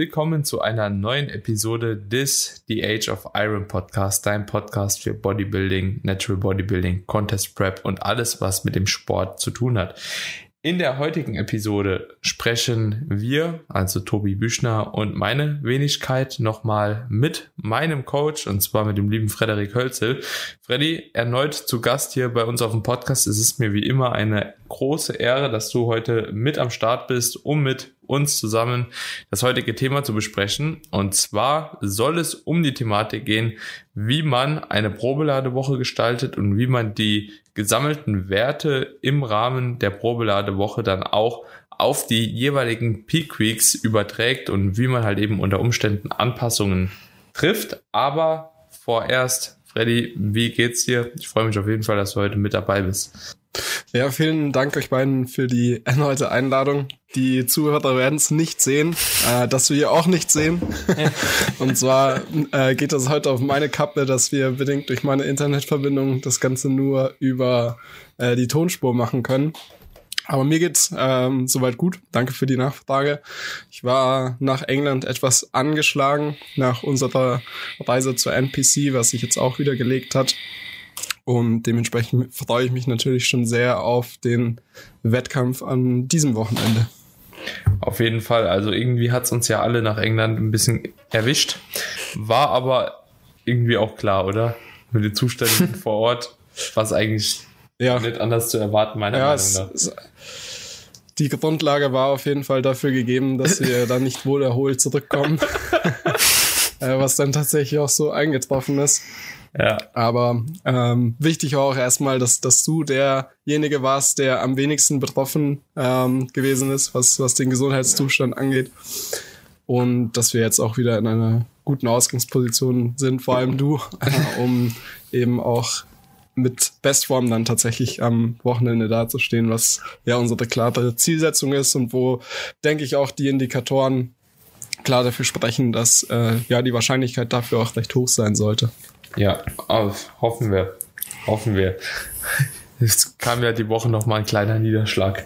Willkommen zu einer neuen Episode des The Age of Iron Podcast, dein Podcast für Bodybuilding, Natural Bodybuilding, Contest Prep und alles, was mit dem Sport zu tun hat. In der heutigen Episode sprechen wir, also Tobi Büchner und meine Wenigkeit, nochmal mit meinem Coach und zwar mit dem lieben Frederik Hölzel. Freddy, erneut zu Gast hier bei uns auf dem Podcast. Es ist mir wie immer eine große Ehre, dass du heute mit am Start bist, um mit uns zusammen das heutige Thema zu besprechen. Und zwar soll es um die Thematik gehen, wie man eine Probeladewoche gestaltet und wie man die gesammelten Werte im Rahmen der Probeladewoche dann auch auf die jeweiligen Peak Weeks überträgt und wie man halt eben unter Umständen Anpassungen trifft. Aber vorerst, Freddy, wie geht's dir? Ich freue mich auf jeden Fall, dass du heute mit dabei bist. Ja, vielen Dank euch beiden für die erneute Einladung. Die Zuhörer werden es nicht sehen, äh, dass wir hier auch nicht sehen. Und zwar äh, geht das heute auf meine Kappe, dass wir bedingt durch meine Internetverbindung das Ganze nur über äh, die Tonspur machen können. Aber mir geht's ähm, soweit gut. Danke für die Nachfrage. Ich war nach England etwas angeschlagen nach unserer Reise zur NPC, was sich jetzt auch wieder gelegt hat. Und dementsprechend freue ich mich natürlich schon sehr auf den Wettkampf an diesem Wochenende. Auf jeden Fall. Also irgendwie hat es uns ja alle nach England ein bisschen erwischt. War aber irgendwie auch klar, oder? Mit den Zuständen vor Ort, was eigentlich ja. nicht anders zu erwarten, meiner ja, Meinung nach. Es, die Grundlage war auf jeden Fall dafür gegeben, dass wir dann nicht wohl erholt zurückkommen. Äh, was dann tatsächlich auch so eingetroffen ist. Ja. Aber ähm, wichtig auch erstmal, dass, dass du derjenige warst, der am wenigsten betroffen ähm, gewesen ist, was, was den Gesundheitszustand angeht. Und dass wir jetzt auch wieder in einer guten Ausgangsposition sind, vor allem du, äh, um eben auch mit Bestform dann tatsächlich am Wochenende dazustehen, was ja unsere klare Zielsetzung ist und wo, denke ich, auch die Indikatoren klar dafür sprechen, dass äh, ja die Wahrscheinlichkeit dafür auch recht hoch sein sollte. Ja, hoffen wir. Hoffen wir. Es kam ja die Woche noch mal ein kleiner Niederschlag.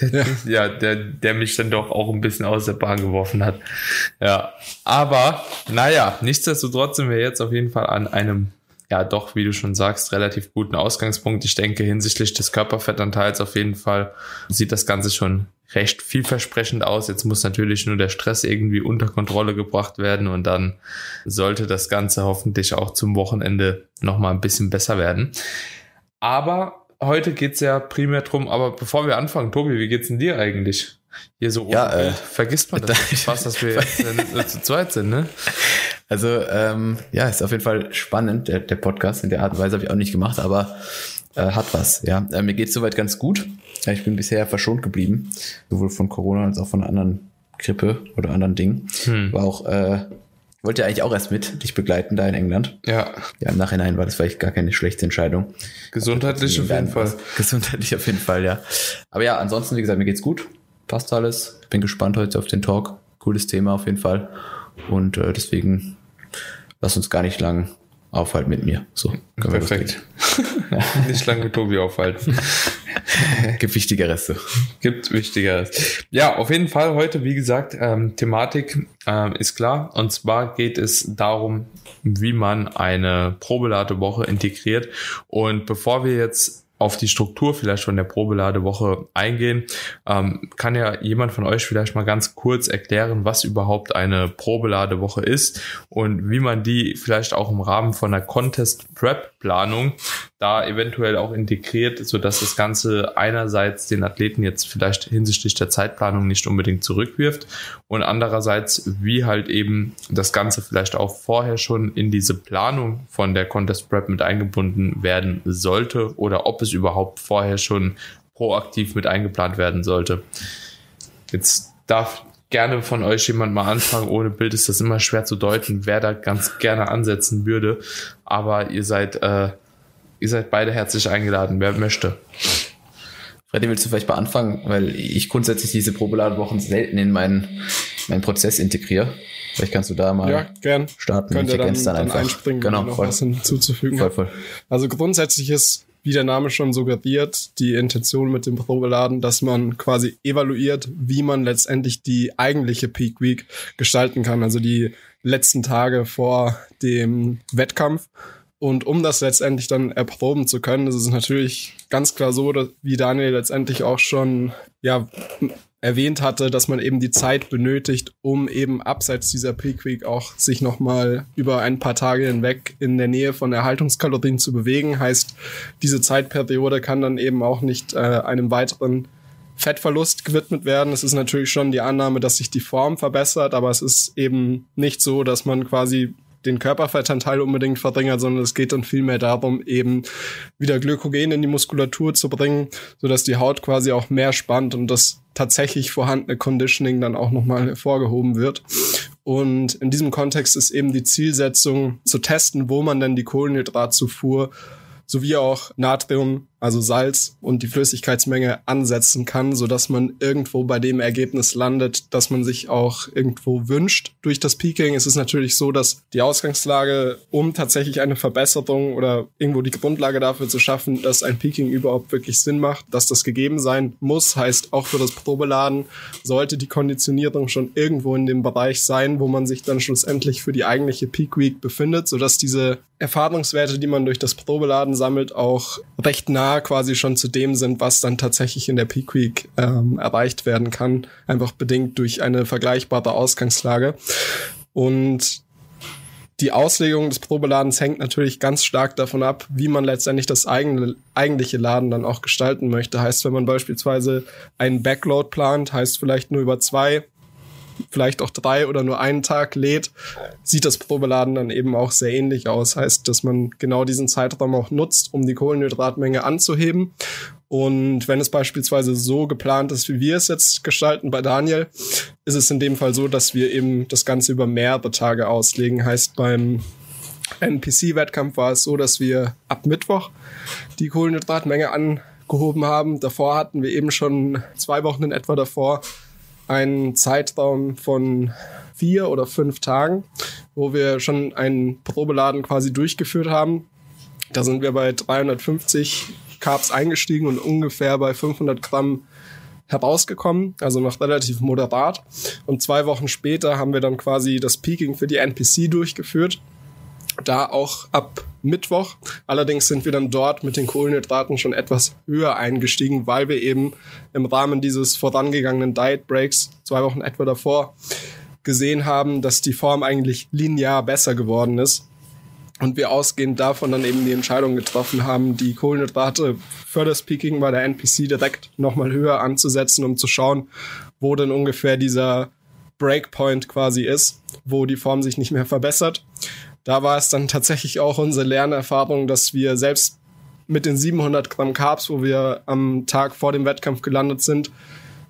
der, ja. ja, der, der mich dann doch auch ein bisschen aus der Bahn geworfen hat. Ja, aber naja, nichtsdestotrotz sind wir jetzt auf jeden Fall an einem, ja doch, wie du schon sagst, relativ guten Ausgangspunkt. Ich denke, hinsichtlich des Körperfettanteils auf jeden Fall sieht das Ganze schon recht vielversprechend aus. Jetzt muss natürlich nur der Stress irgendwie unter Kontrolle gebracht werden und dann sollte das Ganze hoffentlich auch zum Wochenende nochmal ein bisschen besser werden. Aber heute geht's ja primär drum, aber bevor wir anfangen, Tobi, wie geht's denn dir eigentlich? Hier so ja, äh, vergisst man das fast, dass wir jetzt zu zweit sind, ne? Also ähm, ja, ist auf jeden Fall spannend, der, der Podcast. In der Art und Weise habe ich auch nicht gemacht, aber äh, hat was. Ja, äh, mir geht's soweit ganz gut. Ja, ich bin bisher verschont geblieben, sowohl von Corona als auch von anderen Grippe oder anderen Dingen. Hm. War auch, äh, wollte ja eigentlich auch erst mit dich begleiten da in England. Ja. Ja, im Nachhinein war das vielleicht gar keine schlechte Entscheidung. Gesundheitlich auf jeden Fall. Gesundheitlich auf jeden Fall, ja. Aber ja, ansonsten, wie gesagt, mir geht's gut. Passt alles. Bin gespannt heute auf den Talk. Cooles Thema auf jeden Fall. Und äh, deswegen lass uns gar nicht lang aufhalten mit mir. So, Perfekt. Nicht lange mit Tobi aufhalten. Gibt wichtigeres. Gibt wichtigeres. Ja, auf jeden Fall heute, wie gesagt, ähm, Thematik ähm, ist klar. Und zwar geht es darum, wie man eine Probeladewoche integriert. Und bevor wir jetzt auf die Struktur vielleicht von der Probeladewoche eingehen. Ähm, kann ja jemand von euch vielleicht mal ganz kurz erklären, was überhaupt eine Probeladewoche ist und wie man die vielleicht auch im Rahmen von einer Contest Prep Planung da eventuell auch integriert, so dass das Ganze einerseits den Athleten jetzt vielleicht hinsichtlich der Zeitplanung nicht unbedingt zurückwirft und andererseits wie halt eben das Ganze vielleicht auch vorher schon in diese Planung von der Contest Prep mit eingebunden werden sollte oder ob es überhaupt vorher schon proaktiv mit eingeplant werden sollte. Jetzt darf gerne von euch jemand mal anfangen. Ohne Bild ist das immer schwer zu deuten, wer da ganz gerne ansetzen würde. Aber ihr seid äh, Ihr seid beide herzlich eingeladen, wer möchte. Freddy, willst du vielleicht mal anfangen? Weil ich grundsätzlich diese Probeladewochen selten in meinen, meinen Prozess integriere. Vielleicht kannst du da mal ja, gern. starten. Könnt ihr dann, dann, dann einspringen, genau, noch voll. was hinzuzufügen. Voll, voll. Also grundsätzlich ist, wie der Name schon suggeriert, die Intention mit dem Probeladen, dass man quasi evaluiert, wie man letztendlich die eigentliche Peak Week gestalten kann, also die letzten Tage vor dem Wettkampf. Und um das letztendlich dann erproben zu können, ist es natürlich ganz klar so, dass, wie Daniel letztendlich auch schon ja, erwähnt hatte, dass man eben die Zeit benötigt, um eben abseits dieser Peak auch sich nochmal über ein paar Tage hinweg in der Nähe von Erhaltungskalorien zu bewegen. Heißt, diese Zeitperiode kann dann eben auch nicht äh, einem weiteren Fettverlust gewidmet werden. Es ist natürlich schon die Annahme, dass sich die Form verbessert, aber es ist eben nicht so, dass man quasi den Körperfettanteil unbedingt verringert, sondern es geht dann vielmehr darum, eben wieder Glykogen in die Muskulatur zu bringen, sodass die Haut quasi auch mehr spannt und das tatsächlich vorhandene Conditioning dann auch nochmal hervorgehoben wird. Und in diesem Kontext ist eben die Zielsetzung zu testen, wo man denn die Kohlenhydratzufuhr sowie auch Natrium also Salz und die Flüssigkeitsmenge ansetzen kann, so dass man irgendwo bei dem Ergebnis landet, dass man sich auch irgendwo wünscht durch das Peaking. Es ist natürlich so, dass die Ausgangslage, um tatsächlich eine Verbesserung oder irgendwo die Grundlage dafür zu schaffen, dass ein Peaking überhaupt wirklich Sinn macht, dass das gegeben sein muss, heißt auch für das Probeladen sollte die Konditionierung schon irgendwo in dem Bereich sein, wo man sich dann schlussendlich für die eigentliche Peak Week befindet, sodass diese Erfahrungswerte, die man durch das Probeladen sammelt, auch recht nah nah quasi schon zu dem sind, was dann tatsächlich in der Peak Week ähm, erreicht werden kann, einfach bedingt durch eine vergleichbare Ausgangslage. Und die Auslegung des Probeladens hängt natürlich ganz stark davon ab, wie man letztendlich das eigene, eigentliche Laden dann auch gestalten möchte. Heißt, wenn man beispielsweise einen Backload plant, heißt vielleicht nur über zwei vielleicht auch drei oder nur einen Tag lädt, sieht das Probeladen dann eben auch sehr ähnlich aus. Heißt, dass man genau diesen Zeitraum auch nutzt, um die Kohlenhydratmenge anzuheben. Und wenn es beispielsweise so geplant ist, wie wir es jetzt gestalten bei Daniel, ist es in dem Fall so, dass wir eben das Ganze über mehrere Tage auslegen. Heißt, beim NPC-Wettkampf war es so, dass wir ab Mittwoch die Kohlenhydratmenge angehoben haben. Davor hatten wir eben schon zwei Wochen in etwa davor einen Zeitraum von vier oder fünf Tagen, wo wir schon einen Probeladen quasi durchgeführt haben. Da sind wir bei 350 Carbs eingestiegen und ungefähr bei 500 Gramm herausgekommen, also noch relativ moderat. Und zwei Wochen später haben wir dann quasi das Peaking für die NPC durchgeführt da auch ab Mittwoch. Allerdings sind wir dann dort mit den Kohlenhydraten schon etwas höher eingestiegen, weil wir eben im Rahmen dieses vorangegangenen Diet Breaks zwei Wochen etwa davor gesehen haben, dass die Form eigentlich linear besser geworden ist. Und wir ausgehend davon dann eben die Entscheidung getroffen haben, die Kohlenhydrate für das Peaking bei der NPC direkt nochmal höher anzusetzen, um zu schauen, wo denn ungefähr dieser Breakpoint quasi ist, wo die Form sich nicht mehr verbessert da war es dann tatsächlich auch unsere Lernerfahrung, dass wir selbst mit den 700 Gramm Carbs, wo wir am Tag vor dem Wettkampf gelandet sind,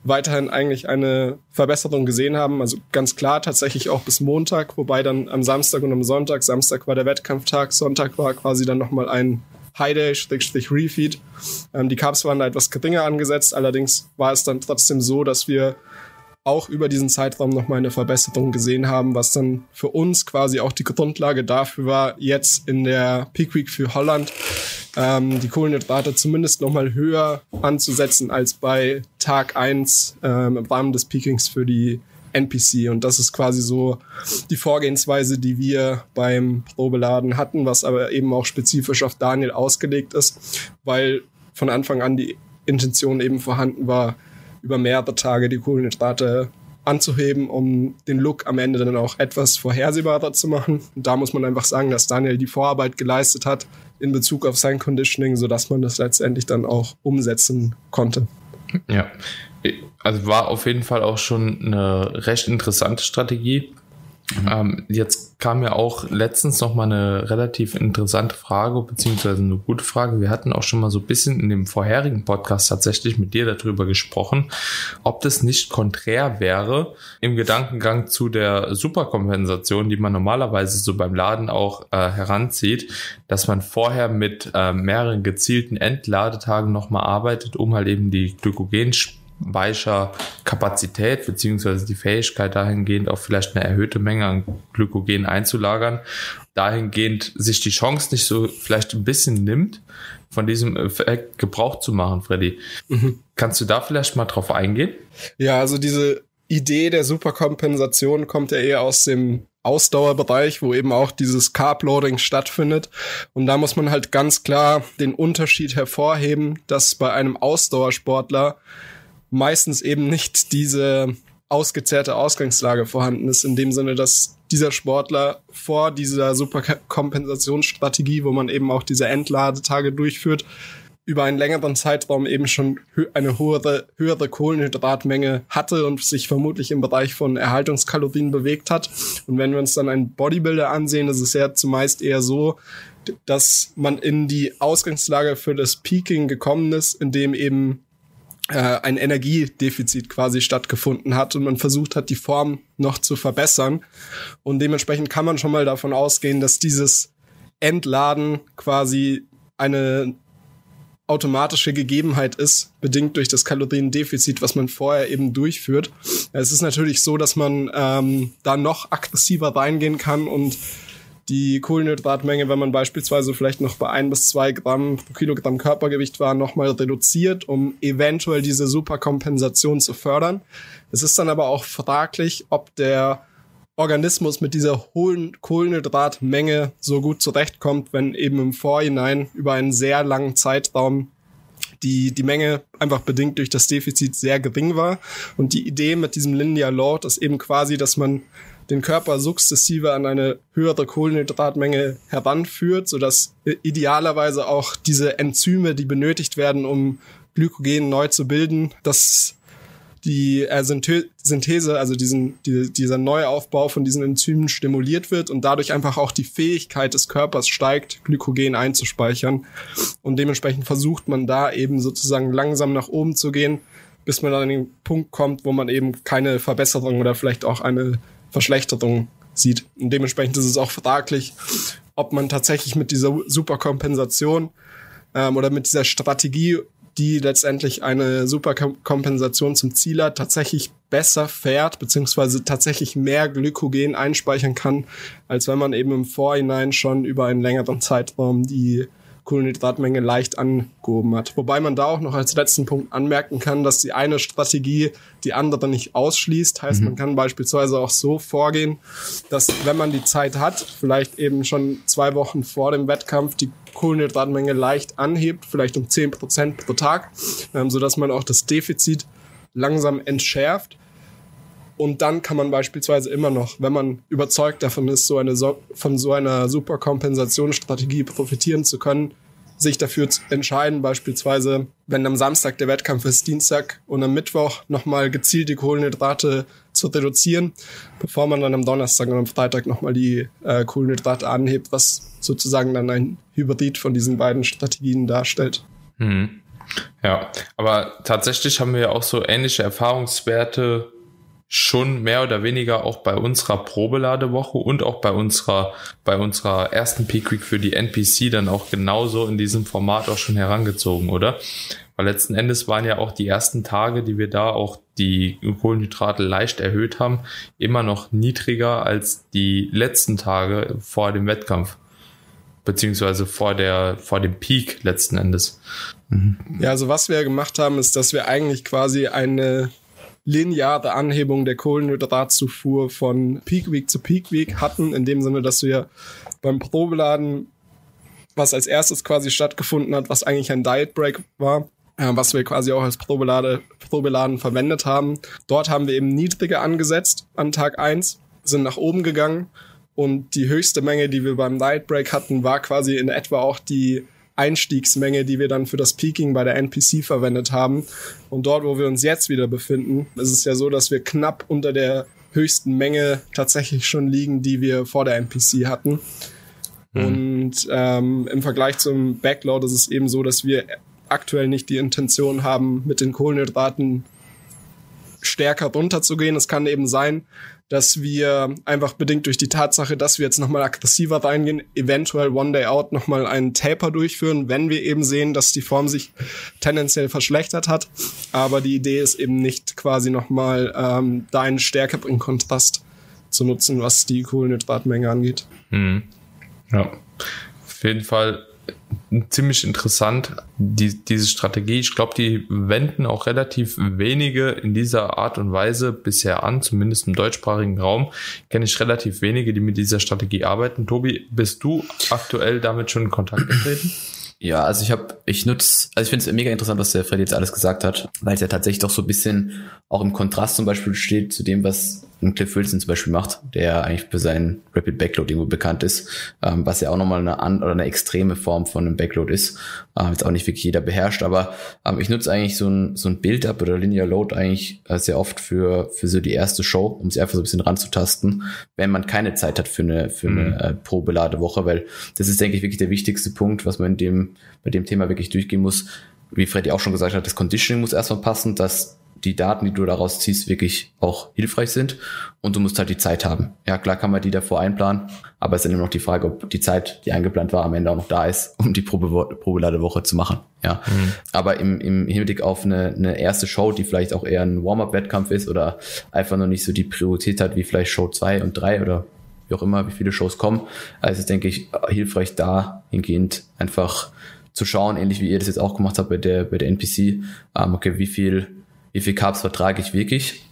weiterhin eigentlich eine Verbesserung gesehen haben. Also ganz klar tatsächlich auch bis Montag, wobei dann am Samstag und am Sonntag, Samstag war der Wettkampftag, Sonntag war quasi dann nochmal ein High Day, Strich Refeed. Ähm, die Carbs waren da etwas geringer angesetzt, allerdings war es dann trotzdem so, dass wir auch über diesen Zeitraum nochmal eine Verbesserung gesehen haben, was dann für uns quasi auch die Grundlage dafür war, jetzt in der Peak Week für Holland ähm, die Kohlenhydrate zumindest nochmal höher anzusetzen als bei Tag eins ähm, im Rahmen des Peakings für die NPC. Und das ist quasi so die Vorgehensweise, die wir beim Probeladen hatten, was aber eben auch spezifisch auf Daniel ausgelegt ist, weil von Anfang an die Intention eben vorhanden war, über mehrere Tage die Kohlenhydrate anzuheben, um den Look am Ende dann auch etwas vorhersehbarer zu machen. Und da muss man einfach sagen, dass Daniel die Vorarbeit geleistet hat in Bezug auf sein Conditioning, sodass man das letztendlich dann auch umsetzen konnte. Ja, also war auf jeden Fall auch schon eine recht interessante Strategie. Mhm. Ähm, jetzt kam ja auch letztens noch mal eine relativ interessante Frage, beziehungsweise eine gute Frage. Wir hatten auch schon mal so ein bisschen in dem vorherigen Podcast tatsächlich mit dir darüber gesprochen, ob das nicht konträr wäre im Gedankengang zu der Superkompensation, die man normalerweise so beim Laden auch äh, heranzieht, dass man vorher mit äh, mehreren gezielten Entladetagen noch mal arbeitet, um halt eben die Glykogen weicher Kapazität beziehungsweise die Fähigkeit dahingehend auch vielleicht eine erhöhte Menge an Glykogen einzulagern, dahingehend sich die Chance nicht so vielleicht ein bisschen nimmt, von diesem Effekt Gebrauch zu machen, Freddy. Mhm. Kannst du da vielleicht mal drauf eingehen? Ja, also diese Idee der Superkompensation kommt ja eher aus dem Ausdauerbereich, wo eben auch dieses Carb-Loading stattfindet. Und da muss man halt ganz klar den Unterschied hervorheben, dass bei einem Ausdauersportler meistens eben nicht diese ausgezehrte Ausgangslage vorhanden ist, in dem Sinne, dass dieser Sportler vor dieser Superkompensationsstrategie, wo man eben auch diese Entladetage durchführt, über einen längeren Zeitraum eben schon eine höhere, höhere Kohlenhydratmenge hatte und sich vermutlich im Bereich von Erhaltungskalorien bewegt hat. Und wenn wir uns dann einen Bodybuilder ansehen, ist es ja zumeist eher so, dass man in die Ausgangslage für das Peaking gekommen ist, indem eben äh, ein Energiedefizit quasi stattgefunden hat und man versucht hat, die Form noch zu verbessern. Und dementsprechend kann man schon mal davon ausgehen, dass dieses Entladen quasi eine automatische Gegebenheit ist, bedingt durch das Kaloriendefizit, was man vorher eben durchführt. Es ist natürlich so, dass man ähm, da noch aggressiver reingehen kann und die Kohlenhydratmenge, wenn man beispielsweise vielleicht noch bei ein bis zwei Gramm pro Kilogramm Körpergewicht war, nochmal reduziert, um eventuell diese Superkompensation zu fördern. Es ist dann aber auch fraglich, ob der Organismus mit dieser hohen Kohlenhydratmenge so gut zurechtkommt, wenn eben im Vorhinein über einen sehr langen Zeitraum die, die Menge einfach bedingt durch das Defizit sehr gering war. Und die Idee mit diesem Linear Load ist eben quasi, dass man den Körper sukzessive an eine höhere Kohlenhydratmenge heranführt, sodass idealerweise auch diese Enzyme, die benötigt werden, um Glykogen neu zu bilden, dass die äh, Synthese, also diesen, die, dieser Neuaufbau von diesen Enzymen stimuliert wird und dadurch einfach auch die Fähigkeit des Körpers steigt, Glykogen einzuspeichern. Und dementsprechend versucht man da eben sozusagen langsam nach oben zu gehen, bis man an den Punkt kommt, wo man eben keine Verbesserung oder vielleicht auch eine Verschlechterung sieht. Und dementsprechend ist es auch fraglich, ob man tatsächlich mit dieser Superkompensation ähm, oder mit dieser Strategie die letztendlich eine Superkompensation zum Ziel hat, tatsächlich besser fährt, beziehungsweise tatsächlich mehr Glykogen einspeichern kann, als wenn man eben im Vorhinein schon über einen längeren Zeitraum die Kohlenhydratmenge leicht angehoben hat. Wobei man da auch noch als letzten Punkt anmerken kann, dass die eine Strategie die andere nicht ausschließt. Heißt, mhm. man kann beispielsweise auch so vorgehen, dass wenn man die Zeit hat, vielleicht eben schon zwei Wochen vor dem Wettkampf die Kohlenhydratmenge leicht anhebt, vielleicht um zehn Prozent pro Tag, ähm, sodass man auch das Defizit langsam entschärft. Und dann kann man beispielsweise immer noch, wenn man überzeugt davon ist, so eine so von so einer Superkompensationsstrategie profitieren zu können, sich dafür entscheiden, beispielsweise, wenn am Samstag der Wettkampf ist, Dienstag und am Mittwoch nochmal gezielt die Kohlenhydrate zu reduzieren, bevor man dann am Donnerstag und am Freitag nochmal die äh, Kohlenhydrate anhebt, was sozusagen dann ein Hybrid von diesen beiden Strategien darstellt. Hm. Ja, aber tatsächlich haben wir ja auch so ähnliche Erfahrungswerte schon mehr oder weniger auch bei unserer Probeladewoche und auch bei unserer, bei unserer ersten Peak Week für die NPC dann auch genauso in diesem Format auch schon herangezogen, oder? Weil letzten Endes waren ja auch die ersten Tage, die wir da auch die Kohlenhydrate leicht erhöht haben, immer noch niedriger als die letzten Tage vor dem Wettkampf. Beziehungsweise vor der, vor dem Peak letzten Endes. Mhm. Ja, also was wir gemacht haben, ist, dass wir eigentlich quasi eine lineare Anhebung der Kohlenhydratzufuhr von Peak Week zu Peak Week hatten, in dem Sinne, dass wir beim Probeladen, was als erstes quasi stattgefunden hat, was eigentlich ein Diet Break war, äh, was wir quasi auch als Probelade, Probeladen verwendet haben. Dort haben wir eben niedriger angesetzt an Tag eins, sind nach oben gegangen und die höchste Menge, die wir beim Diet Break hatten, war quasi in etwa auch die Einstiegsmenge, die wir dann für das Peaking bei der NPC verwendet haben. Und dort, wo wir uns jetzt wieder befinden, ist es ja so, dass wir knapp unter der höchsten Menge tatsächlich schon liegen, die wir vor der NPC hatten. Mhm. Und ähm, im Vergleich zum Backload ist es eben so, dass wir aktuell nicht die Intention haben, mit den Kohlenhydraten stärker runterzugehen. Es kann eben sein, dass wir einfach bedingt durch die Tatsache, dass wir jetzt nochmal aggressiver reingehen, eventuell One Day Out nochmal einen Taper durchführen, wenn wir eben sehen, dass die Form sich tendenziell verschlechtert hat. Aber die Idee ist eben nicht quasi nochmal ähm, da eine Stärke im Kontrast zu nutzen, was die Kohlenhydratmenge angeht. Hm. Ja, auf jeden Fall ziemlich interessant, die, diese Strategie. Ich glaube, die wenden auch relativ wenige in dieser Art und Weise bisher an, zumindest im deutschsprachigen Raum. Kenne ich relativ wenige, die mit dieser Strategie arbeiten. Tobi, bist du aktuell damit schon in Kontakt getreten? Ja, also ich habe, ich nutze, also ich finde es mega interessant, was der Freddy jetzt alles gesagt hat, weil es ja tatsächlich doch so ein bisschen auch im Kontrast zum Beispiel steht zu dem, was ein Cliff Wilson zum Beispiel macht, der eigentlich für seinen Rapid Backload irgendwo bekannt ist, ähm, was ja auch nochmal eine an oder eine extreme Form von einem Backload ist, ähm, jetzt auch nicht wirklich jeder beherrscht, aber ähm, ich nutze eigentlich so ein, so ein Build-Up oder Linear Load eigentlich äh, sehr oft für, für so die erste Show, um sich einfach so ein bisschen ranzutasten, wenn man keine Zeit hat für eine, für eine mhm. äh, Probeladewoche, weil das ist, denke ich, wirklich der wichtigste Punkt, was man in dem, bei dem Thema wirklich durchgehen muss. Wie Freddy auch schon gesagt hat, das Conditioning muss erstmal passen, dass die Daten, die du daraus ziehst, wirklich auch hilfreich sind und du musst halt die Zeit haben. Ja, klar kann man die davor einplanen, aber es ist dann immer noch die Frage, ob die Zeit, die eingeplant war, am Ende auch noch da ist, um die Probe, Probeladewoche zu machen. Ja, mhm. aber im, im Hinblick auf eine, eine erste Show, die vielleicht auch eher ein Warm-up-Wettkampf ist oder einfach noch nicht so die Priorität hat wie vielleicht Show zwei und drei oder wie auch immer, wie viele Shows kommen, also ist, denke ich, hilfreich dahingehend einfach zu schauen, ähnlich wie ihr das jetzt auch gemacht habt bei der, bei der NPC, ähm, okay, wie viel wie viel Carbs vertrage ich wirklich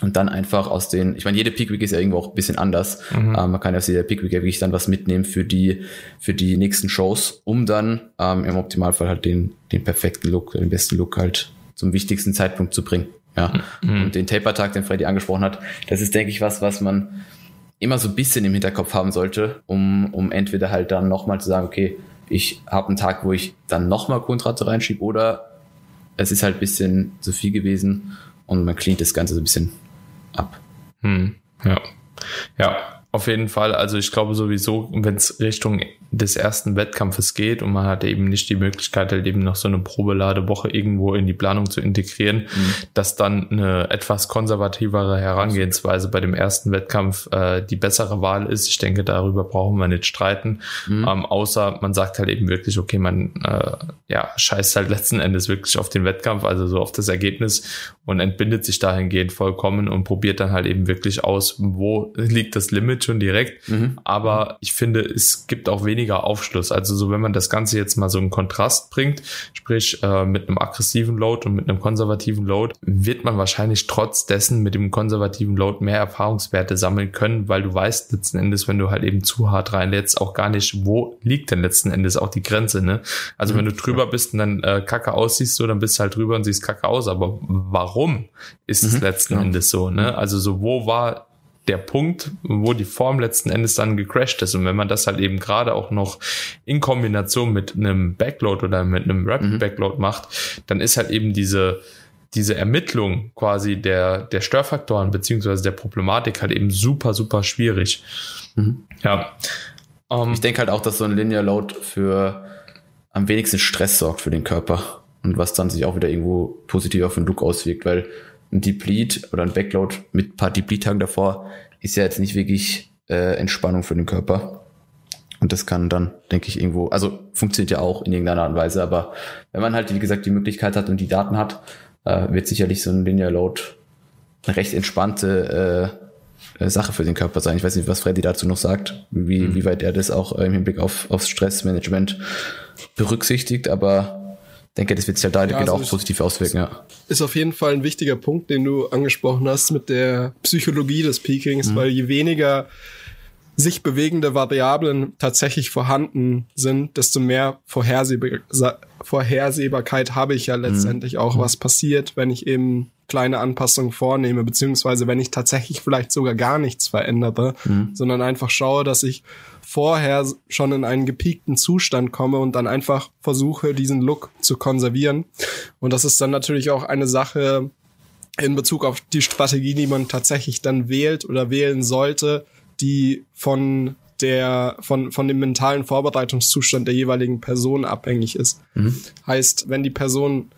und dann einfach aus den, ich meine, jede Peak Week ist ja irgendwo auch ein bisschen anders. Mhm. Ähm, man kann aus jeder Peak Week ja wirklich dann was mitnehmen für die, für die nächsten Shows, um dann ähm, im Optimalfall halt den, den perfekten Look, den besten Look halt zum wichtigsten Zeitpunkt zu bringen. Ja. Mhm. Und den Taper-Tag, den Freddy angesprochen hat, das ist, denke ich, was, was man immer so ein bisschen im Hinterkopf haben sollte, um, um entweder halt dann nochmal zu sagen, okay, ich habe einen Tag, wo ich dann nochmal Kohlenhydrate reinschiebe oder es ist halt ein bisschen zu viel gewesen und man cleant das Ganze so ein bisschen ab. Hm, ja. Ja, auf jeden Fall. Also ich glaube sowieso, wenn es Richtung des ersten Wettkampfes geht und man hat eben nicht die Möglichkeit, halt eben noch so eine Probeladewoche irgendwo in die Planung zu integrieren, mhm. dass dann eine etwas konservativere Herangehensweise bei dem ersten Wettkampf äh, die bessere Wahl ist. Ich denke, darüber brauchen wir nicht streiten. Mhm. Ähm, außer man sagt halt eben wirklich, okay, man äh, ja, scheißt halt letzten Endes wirklich auf den Wettkampf, also so auf das Ergebnis und entbindet sich dahingehend vollkommen und probiert dann halt eben wirklich aus, wo liegt das Limit schon direkt. Mhm. Aber ich finde, es gibt auch wenig weniger Aufschluss. Also so, wenn man das Ganze jetzt mal so einen Kontrast bringt, sprich äh, mit einem aggressiven Load und mit einem konservativen Load, wird man wahrscheinlich trotz dessen mit dem konservativen Load mehr Erfahrungswerte sammeln können, weil du weißt letzten Endes, wenn du halt eben zu hart reinlädst, auch gar nicht, wo liegt denn letzten Endes auch die Grenze, ne? Also mhm. wenn du drüber bist und dann äh, kacke aussiehst, so, dann bist du halt drüber und siehst kacke aus, aber warum ist mhm. es letzten ja. Endes so, ne? Also so, wo war der Punkt, wo die Form letzten Endes dann gecrashed ist. Und wenn man das halt eben gerade auch noch in Kombination mit einem Backload oder mit einem Rapid mhm. Backload macht, dann ist halt eben diese, diese Ermittlung quasi der, der Störfaktoren beziehungsweise der Problematik halt eben super, super schwierig. Mhm. Ja. Um, ähm, ich denke halt auch, dass so ein Linear Load für am wenigsten Stress sorgt für den Körper und was dann sich auch wieder irgendwo positiv auf den Look auswirkt, weil ein Deplete oder ein Backload mit paar Deplete-Tagen davor ist ja jetzt nicht wirklich äh, Entspannung für den Körper. Und das kann dann, denke ich, irgendwo, also funktioniert ja auch in irgendeiner Art und Weise, aber wenn man halt, wie gesagt, die Möglichkeit hat und die Daten hat, äh, wird sicherlich so ein Linear Load eine recht entspannte äh, Sache für den Körper sein. Ich weiß nicht, was Freddy dazu noch sagt, wie, mhm. wie weit er das auch im Hinblick auf, aufs Stressmanagement berücksichtigt, aber denke, das wird sich halt da ja, also auch positiv auswirken. Ja. Ist auf jeden Fall ein wichtiger Punkt, den du angesprochen hast mit der Psychologie des Peakings, mhm. weil je weniger sich bewegende Variablen tatsächlich vorhanden sind, desto mehr Vorhersehbar Vorhersehbarkeit habe ich ja letztendlich mhm. auch, was passiert, wenn ich eben kleine Anpassungen vornehme, beziehungsweise wenn ich tatsächlich vielleicht sogar gar nichts verändere, mhm. sondern einfach schaue, dass ich vorher schon in einen gepiekten Zustand komme und dann einfach versuche, diesen Look zu konservieren. Und das ist dann natürlich auch eine Sache in Bezug auf die Strategie, die man tatsächlich dann wählt oder wählen sollte, die von der von von dem mentalen Vorbereitungszustand der jeweiligen Person abhängig ist. Mhm. Heißt, wenn die Person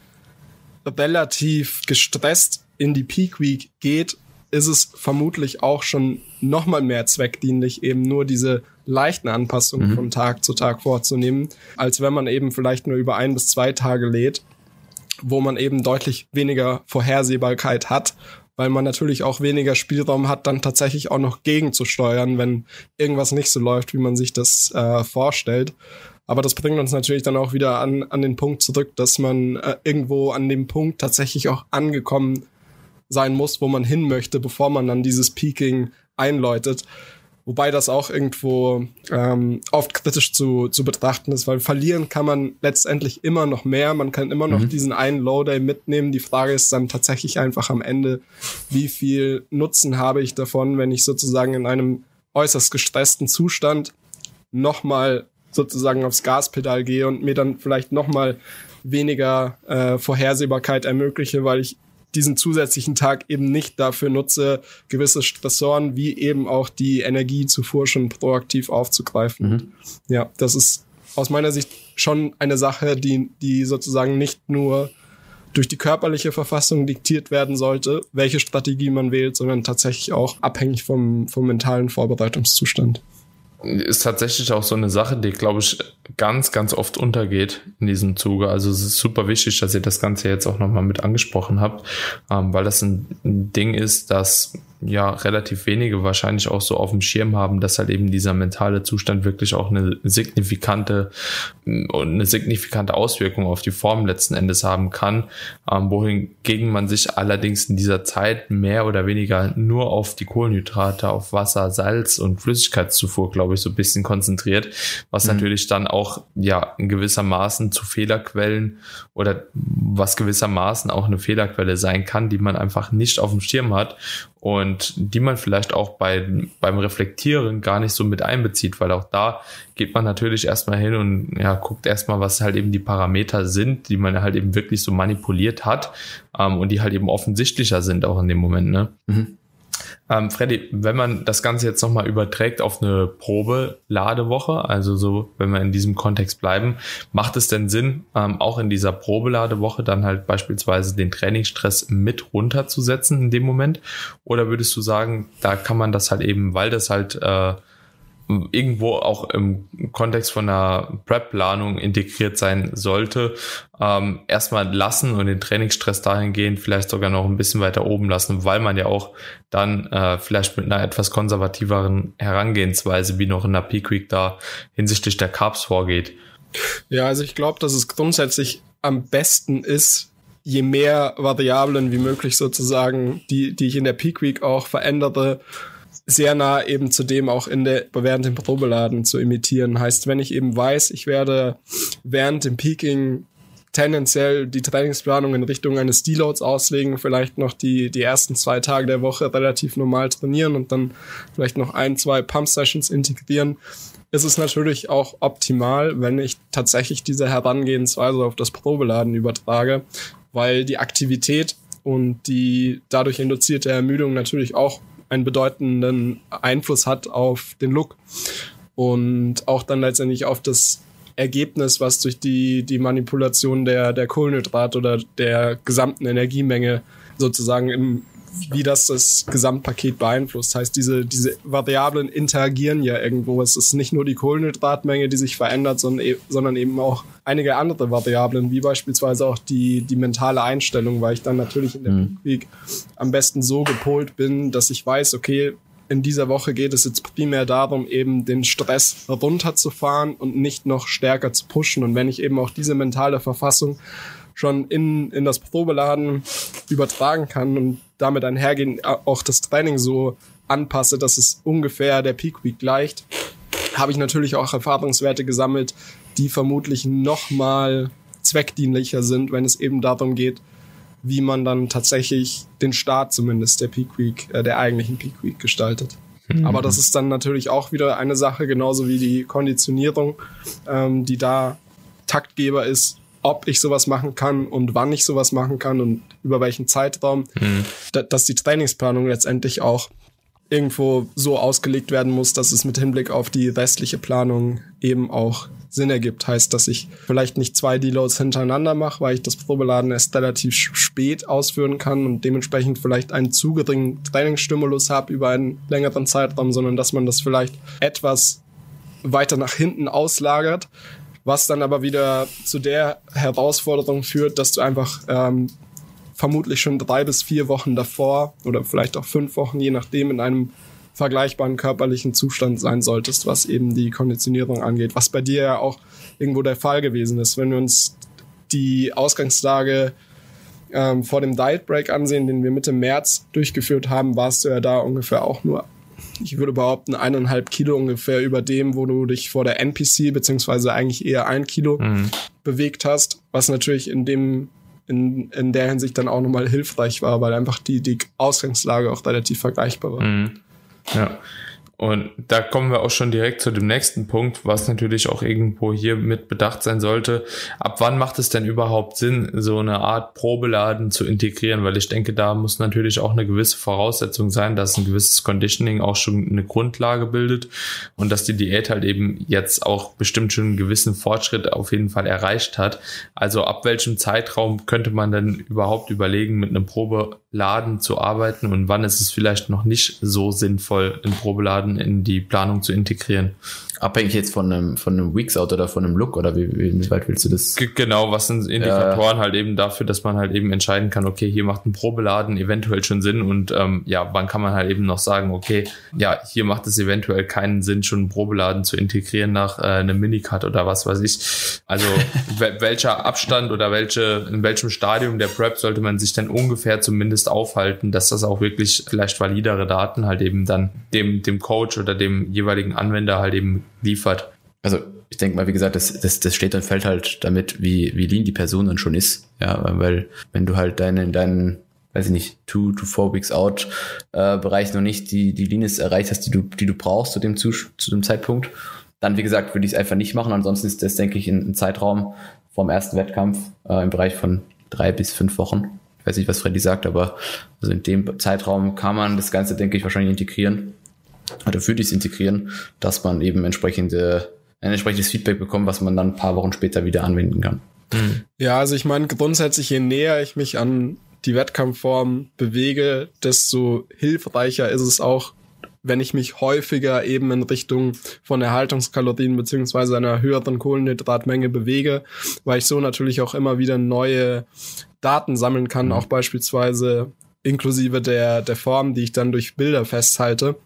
relativ gestresst in die Peak Week geht, ist es vermutlich auch schon nochmal mehr zweckdienlich, eben nur diese leichten Anpassungen mhm. von Tag zu Tag vorzunehmen, als wenn man eben vielleicht nur über ein bis zwei Tage lädt, wo man eben deutlich weniger Vorhersehbarkeit hat weil man natürlich auch weniger Spielraum hat, dann tatsächlich auch noch gegenzusteuern, wenn irgendwas nicht so läuft, wie man sich das äh, vorstellt. Aber das bringt uns natürlich dann auch wieder an, an den Punkt zurück, dass man äh, irgendwo an dem Punkt tatsächlich auch angekommen sein muss, wo man hin möchte, bevor man dann dieses Peaking einläutet. Wobei das auch irgendwo ähm, oft kritisch zu, zu betrachten ist, weil verlieren kann man letztendlich immer noch mehr. Man kann immer noch mhm. diesen einen Low-Day mitnehmen. Die Frage ist dann tatsächlich einfach am Ende, wie viel Nutzen habe ich davon, wenn ich sozusagen in einem äußerst gestressten Zustand nochmal sozusagen aufs Gaspedal gehe und mir dann vielleicht nochmal weniger äh, Vorhersehbarkeit ermögliche, weil ich diesen zusätzlichen Tag eben nicht dafür nutze, gewisse Stressoren wie eben auch die Energiezufuhr schon proaktiv aufzugreifen. Mhm. Ja, das ist aus meiner Sicht schon eine Sache, die, die sozusagen nicht nur durch die körperliche Verfassung diktiert werden sollte, welche Strategie man wählt, sondern tatsächlich auch abhängig vom, vom mentalen Vorbereitungszustand ist tatsächlich auch so eine Sache, die, glaube ich, ganz, ganz oft untergeht in diesem Zuge. Also es ist super wichtig, dass ihr das Ganze jetzt auch nochmal mit angesprochen habt, ähm, weil das ein, ein Ding ist, das ja relativ wenige wahrscheinlich auch so auf dem Schirm haben, dass halt eben dieser mentale Zustand wirklich auch eine signifikante eine signifikante Auswirkung auf die Form letzten Endes haben kann, ähm, wohingegen man sich allerdings in dieser Zeit mehr oder weniger nur auf die Kohlenhydrate, auf Wasser, Salz und Flüssigkeitszufuhr, glaube ich, so ein bisschen konzentriert, was mhm. natürlich dann auch ja in gewissermaßen zu Fehlerquellen oder was gewissermaßen auch eine Fehlerquelle sein kann, die man einfach nicht auf dem Schirm hat und die man vielleicht auch bei, beim Reflektieren gar nicht so mit einbezieht, weil auch da geht man natürlich erstmal hin und ja, guckt erstmal, was halt eben die Parameter sind, die man halt eben wirklich so manipuliert hat ähm, und die halt eben offensichtlicher sind auch in dem Moment. Ne? Mhm. Ähm, Freddy, wenn man das Ganze jetzt nochmal überträgt auf eine Probeladewoche, also so, wenn wir in diesem Kontext bleiben, macht es denn Sinn, ähm, auch in dieser Probeladewoche dann halt beispielsweise den Trainingsstress mit runterzusetzen in dem Moment? Oder würdest du sagen, da kann man das halt eben, weil das halt äh, irgendwo auch im Kontext von einer Prep-Planung integriert sein sollte, ähm, erstmal lassen und den Trainingsstress dahingehend vielleicht sogar noch ein bisschen weiter oben lassen, weil man ja auch dann äh, vielleicht mit einer etwas konservativeren Herangehensweise wie noch in der Peak Week da hinsichtlich der Carbs vorgeht. Ja, also ich glaube, dass es grundsätzlich am besten ist, je mehr Variablen wie möglich sozusagen, die, die ich in der Peak Week auch verändere, sehr nah eben zu dem auch in der, während dem Probeladen zu imitieren. Heißt, wenn ich eben weiß, ich werde während dem Peaking tendenziell die Trainingsplanung in Richtung eines Deloads auslegen, vielleicht noch die, die ersten zwei Tage der Woche relativ normal trainieren und dann vielleicht noch ein, zwei Pump-Sessions integrieren, ist es natürlich auch optimal, wenn ich tatsächlich diese Herangehensweise auf das Probeladen übertrage, weil die Aktivität und die dadurch induzierte Ermüdung natürlich auch einen bedeutenden Einfluss hat auf den Look. Und auch dann letztendlich auf das Ergebnis, was durch die, die Manipulation der, der Kohlenhydrat oder der gesamten Energiemenge sozusagen im, wie das das Gesamtpaket beeinflusst. Heißt, diese, diese Variablen interagieren ja irgendwo. Es ist nicht nur die Kohlenhydratmenge, die sich verändert, sondern, e sondern eben auch einige andere Variablen, wie beispielsweise auch die, die mentale Einstellung, weil ich dann natürlich in der mhm. Week am besten so gepolt bin, dass ich weiß, okay, in dieser Woche geht es jetzt primär darum, eben den Stress runterzufahren und nicht noch stärker zu pushen. Und wenn ich eben auch diese mentale Verfassung schon in, in das Probeladen übertragen kann und damit einhergehen auch das Training so anpasse, dass es ungefähr der Peak Week gleicht, habe ich natürlich auch Erfahrungswerte gesammelt, die vermutlich nochmal zweckdienlicher sind, wenn es eben darum geht, wie man dann tatsächlich den Start zumindest der Peak Week, äh, der eigentlichen Peak Week gestaltet. Mhm. Aber das ist dann natürlich auch wieder eine Sache, genauso wie die Konditionierung, ähm, die da Taktgeber ist, ob ich sowas machen kann und wann ich sowas machen kann und über welchen Zeitraum, mhm. da, dass die Trainingsplanung letztendlich auch irgendwo so ausgelegt werden muss, dass es mit Hinblick auf die restliche Planung eben auch Sinn ergibt. Heißt, dass ich vielleicht nicht zwei Deloads hintereinander mache, weil ich das Probeladen erst relativ spät ausführen kann und dementsprechend vielleicht einen zu geringen Trainingsstimulus habe über einen längeren Zeitraum, sondern dass man das vielleicht etwas weiter nach hinten auslagert, was dann aber wieder zu der Herausforderung führt, dass du einfach ähm, vermutlich schon drei bis vier Wochen davor oder vielleicht auch fünf Wochen, je nachdem, in einem vergleichbaren körperlichen Zustand sein solltest, was eben die Konditionierung angeht, was bei dir ja auch irgendwo der Fall gewesen ist. Wenn wir uns die Ausgangslage ähm, vor dem Diet Break ansehen, den wir Mitte März durchgeführt haben, warst du ja da ungefähr auch nur, ich würde behaupten, eineinhalb Kilo ungefähr über dem, wo du dich vor der NPC, beziehungsweise eigentlich eher ein Kilo mhm. bewegt hast, was natürlich in dem in, in der Hinsicht dann auch nochmal hilfreich war, weil einfach die, die Ausgangslage auch relativ vergleichbar war. Mhm. Ja. Und da kommen wir auch schon direkt zu dem nächsten Punkt, was natürlich auch irgendwo hier mit bedacht sein sollte. Ab wann macht es denn überhaupt Sinn, so eine Art Probeladen zu integrieren? Weil ich denke, da muss natürlich auch eine gewisse Voraussetzung sein, dass ein gewisses Conditioning auch schon eine Grundlage bildet und dass die Diät halt eben jetzt auch bestimmt schon einen gewissen Fortschritt auf jeden Fall erreicht hat. Also ab welchem Zeitraum könnte man denn überhaupt überlegen, mit einem Probeladen zu arbeiten und wann ist es vielleicht noch nicht so sinnvoll, einen Probeladen in die Planung zu integrieren. Abhängig jetzt von einem, von einem Weeks-Out oder von einem Look oder wie, wie weit willst du das? Genau, was sind Indikatoren ja. halt eben dafür, dass man halt eben entscheiden kann, okay, hier macht ein Probeladen eventuell schon Sinn und ähm, ja, wann kann man halt eben noch sagen, okay, ja, hier macht es eventuell keinen Sinn, schon einen Probeladen zu integrieren nach äh, einem Minicut oder was weiß ich. Also welcher Abstand oder welche, in welchem Stadium der Prep sollte man sich dann ungefähr zumindest aufhalten, dass das auch wirklich vielleicht validere Daten halt eben dann dem, dem Coach oder dem jeweiligen Anwender halt eben liefert. Also ich denke mal, wie gesagt, das, das, das steht und fällt halt damit, wie, wie lean die Person dann schon ist. Ja, weil wenn du halt deinen, deinen, weiß ich nicht, two to four weeks out äh, Bereich noch nicht die, die Leanness erreicht hast, die du, die du brauchst zu dem, zu, zu dem Zeitpunkt, dann wie gesagt, würde ich es einfach nicht machen. Ansonsten ist das, denke ich, ein, ein Zeitraum vom ersten Wettkampf äh, im Bereich von drei bis fünf Wochen. Ich weiß nicht, was Freddy sagt, aber also in dem Zeitraum kann man das Ganze, denke ich, wahrscheinlich integrieren oder für dies integrieren, dass man eben entsprechende, ein entsprechendes Feedback bekommt, was man dann ein paar Wochen später wieder anwenden kann. Mhm. Ja, also ich meine, grundsätzlich, je näher ich mich an die Wettkampfform bewege, desto hilfreicher ist es auch, wenn ich mich häufiger eben in Richtung von Erhaltungskalorien beziehungsweise einer höheren Kohlenhydratmenge bewege, weil ich so natürlich auch immer wieder neue Daten sammeln kann, mhm. auch beispielsweise inklusive der, der Form, die ich dann durch Bilder festhalte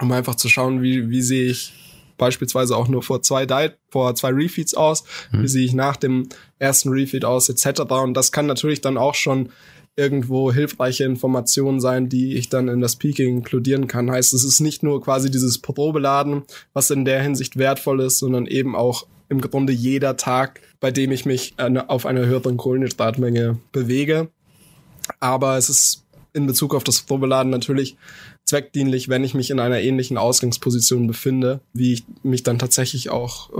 um einfach zu schauen, wie, wie sehe ich beispielsweise auch nur vor zwei Diet, vor zwei Refeeds aus, mhm. wie sehe ich nach dem ersten Refeed aus, etc. Und das kann natürlich dann auch schon irgendwo hilfreiche Informationen sein, die ich dann in das Peaking inkludieren kann. Heißt, es ist nicht nur quasi dieses Probeladen, was in der Hinsicht wertvoll ist, sondern eben auch im Grunde jeder Tag, bei dem ich mich auf einer höheren Kohlenhydratmenge bewege. Aber es ist in Bezug auf das Probeladen natürlich zweckdienlich, wenn ich mich in einer ähnlichen Ausgangsposition befinde, wie ich mich dann tatsächlich auch,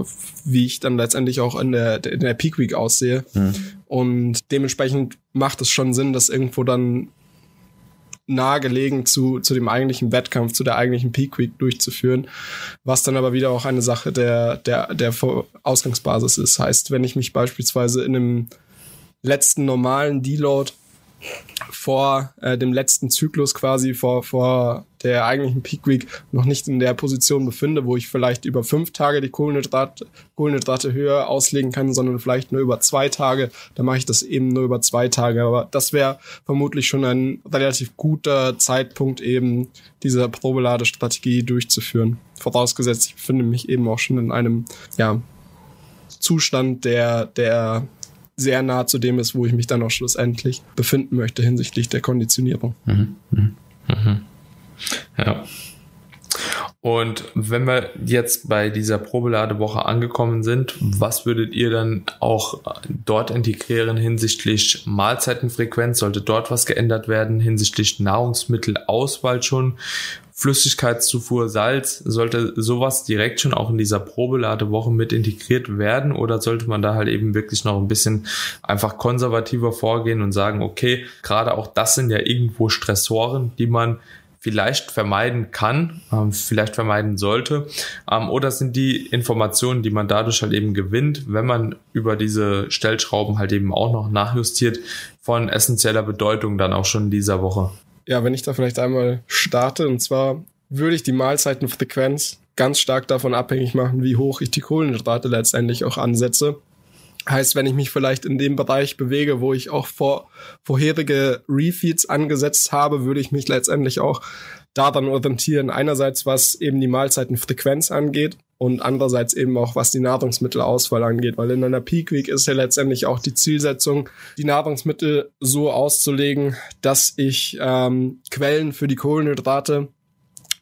wie ich dann letztendlich auch in der, in der Peak Week aussehe. Mhm. Und dementsprechend macht es schon Sinn, das irgendwo dann nahegelegen zu, zu dem eigentlichen Wettkampf, zu der eigentlichen Peak Week durchzuführen, was dann aber wieder auch eine Sache der, der, der Ausgangsbasis ist. Heißt, wenn ich mich beispielsweise in einem letzten normalen Deload vor äh, dem letzten Zyklus quasi, vor, vor der eigentlichen Peak Week noch nicht in der Position befinde, wo ich vielleicht über fünf Tage die Kohlenhydrate, Kohlenhydrate höher auslegen kann, sondern vielleicht nur über zwei Tage, dann mache ich das eben nur über zwei Tage. Aber das wäre vermutlich schon ein relativ guter Zeitpunkt, eben diese Probeladestrategie durchzuführen. Vorausgesetzt, ich befinde mich eben auch schon in einem, ja, Zustand, der, der sehr nah zu dem ist, wo ich mich dann auch schlussendlich befinden möchte hinsichtlich der Konditionierung. Mhm. Mhm. Mhm. Ja. Und wenn wir jetzt bei dieser Probeladewoche angekommen sind, was würdet ihr dann auch dort integrieren hinsichtlich Mahlzeitenfrequenz? Sollte dort was geändert werden hinsichtlich Nahrungsmittelauswahl schon? Flüssigkeitszufuhr, Salz, sollte sowas direkt schon auch in dieser Probeladewoche mit integriert werden oder sollte man da halt eben wirklich noch ein bisschen einfach konservativer vorgehen und sagen, okay, gerade auch das sind ja irgendwo Stressoren, die man vielleicht vermeiden kann, ähm, vielleicht vermeiden sollte? Ähm, oder sind die Informationen, die man dadurch halt eben gewinnt, wenn man über diese Stellschrauben halt eben auch noch nachjustiert, von essentieller Bedeutung dann auch schon in dieser Woche? Ja, wenn ich da vielleicht einmal starte, und zwar würde ich die Mahlzeitenfrequenz ganz stark davon abhängig machen, wie hoch ich die Kohlenhydrate letztendlich auch ansetze. Heißt, wenn ich mich vielleicht in dem Bereich bewege, wo ich auch vor, vorherige Refeeds angesetzt habe, würde ich mich letztendlich auch daran orientieren. Einerseits, was eben die Mahlzeitenfrequenz angeht und andererseits eben auch, was die Nahrungsmittelauswahl angeht. Weil in einer Peak Week ist ja letztendlich auch die Zielsetzung, die Nahrungsmittel so auszulegen, dass ich ähm, Quellen für die Kohlenhydrate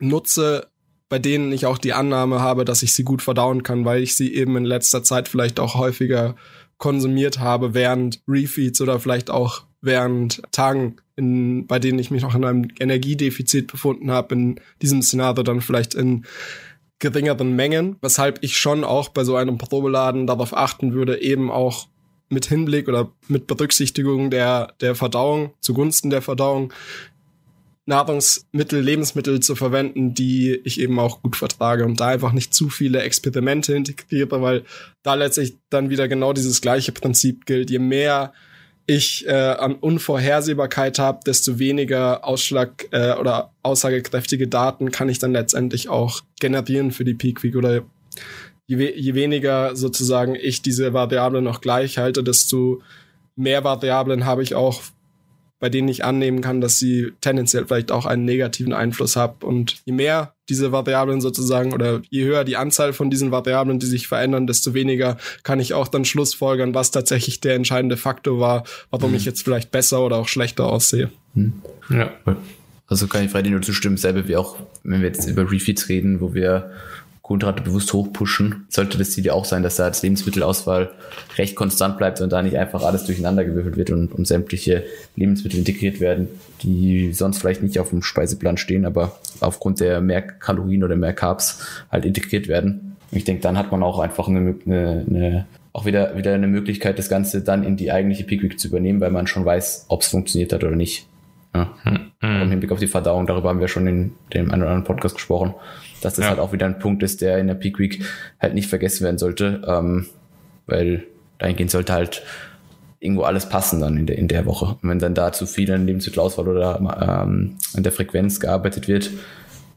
nutze, bei denen ich auch die Annahme habe, dass ich sie gut verdauen kann, weil ich sie eben in letzter Zeit vielleicht auch häufiger konsumiert habe während Refeeds oder vielleicht auch während Tagen, in, bei denen ich mich noch in einem Energiedefizit befunden habe, in diesem Szenario dann vielleicht in geringeren Mengen, weshalb ich schon auch bei so einem Probeladen darauf achten würde, eben auch mit Hinblick oder mit Berücksichtigung der, der Verdauung, zugunsten der Verdauung, Nahrungsmittel, Lebensmittel zu verwenden, die ich eben auch gut vertrage und da einfach nicht zu viele Experimente integriere, weil da letztlich dann wieder genau dieses gleiche Prinzip gilt. Je mehr ich äh, an Unvorhersehbarkeit habe, desto weniger Ausschlag äh, oder aussagekräftige Daten kann ich dann letztendlich auch generieren für die Peak Week oder je, je weniger sozusagen ich diese Variable noch gleich halte, desto mehr Variablen habe ich auch bei denen ich annehmen kann, dass sie tendenziell vielleicht auch einen negativen Einfluss haben. Und je mehr diese Variablen sozusagen oder je höher die Anzahl von diesen Variablen, die sich verändern, desto weniger kann ich auch dann schlussfolgern, was tatsächlich der entscheidende Faktor war, warum mhm. ich jetzt vielleicht besser oder auch schlechter aussehe. Mhm. Ja. Also kann ich Freddy nur zustimmen, selber wie auch, wenn wir jetzt über Refeeds reden, wo wir Kohlenhydrate bewusst hochpushen, sollte das Ziel ja auch sein, dass da als Lebensmittelauswahl recht konstant bleibt und da nicht einfach alles durcheinander gewürfelt wird und, und sämtliche Lebensmittel integriert werden, die sonst vielleicht nicht auf dem Speiseplan stehen, aber aufgrund der mehr Kalorien oder mehr Carbs halt integriert werden. ich denke, dann hat man auch einfach eine, eine, eine auch wieder, wieder eine Möglichkeit, das Ganze dann in die eigentliche Peak Week zu übernehmen, weil man schon weiß, ob es funktioniert hat oder nicht. Ja. Mhm. Im Hinblick auf die Verdauung, darüber haben wir schon in dem einen oder anderen Podcast gesprochen dass das ja. halt auch wieder ein Punkt ist, der in der Peak Week halt nicht vergessen werden sollte, ähm, weil dahingehend sollte halt irgendwo alles passen dann in der, in der Woche. Und wenn dann da zu viel an Lebensmittelauswahl oder ähm, an der Frequenz gearbeitet wird,